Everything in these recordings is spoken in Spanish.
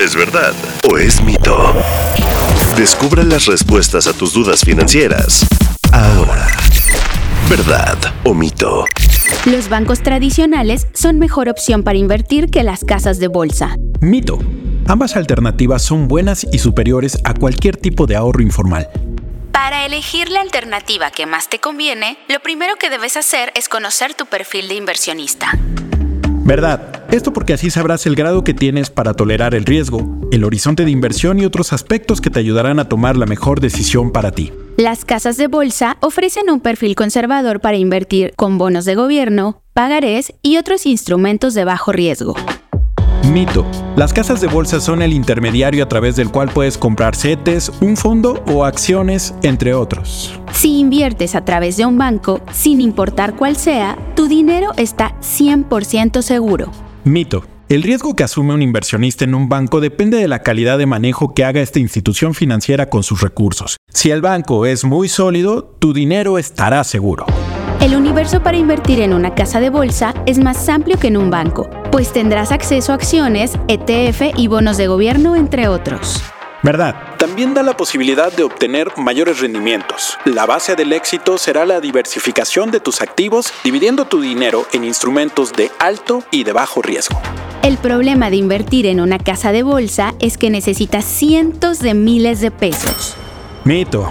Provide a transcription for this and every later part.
¿Es verdad o es mito? Descubra las respuestas a tus dudas financieras. Ahora. ¿Verdad o mito? Los bancos tradicionales son mejor opción para invertir que las casas de bolsa. Mito. Ambas alternativas son buenas y superiores a cualquier tipo de ahorro informal. Para elegir la alternativa que más te conviene, lo primero que debes hacer es conocer tu perfil de inversionista. ¿Verdad? Esto porque así sabrás el grado que tienes para tolerar el riesgo, el horizonte de inversión y otros aspectos que te ayudarán a tomar la mejor decisión para ti. Las casas de bolsa ofrecen un perfil conservador para invertir con bonos de gobierno, pagarés y otros instrumentos de bajo riesgo. Mito. Las casas de bolsa son el intermediario a través del cual puedes comprar CETES, un fondo o acciones, entre otros. Si inviertes a través de un banco, sin importar cuál sea, tu dinero está 100% seguro. Mito. El riesgo que asume un inversionista en un banco depende de la calidad de manejo que haga esta institución financiera con sus recursos. Si el banco es muy sólido, tu dinero estará seguro. El universo para invertir en una casa de bolsa es más amplio que en un banco, pues tendrás acceso a acciones, ETF y bonos de gobierno, entre otros. ¿Verdad? También da la posibilidad de obtener mayores rendimientos. La base del éxito será la diversificación de tus activos, dividiendo tu dinero en instrumentos de alto y de bajo riesgo. El problema de invertir en una casa de bolsa es que necesitas cientos de miles de pesos. Mito.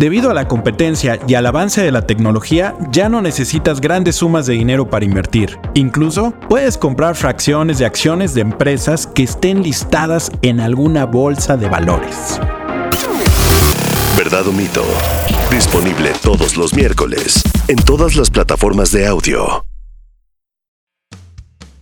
Debido a la competencia y al avance de la tecnología, ya no necesitas grandes sumas de dinero para invertir. Incluso puedes comprar fracciones de acciones de empresas que estén listadas en alguna bolsa de valores. ¿Verdad o mito? Disponible todos los miércoles en todas las plataformas de audio.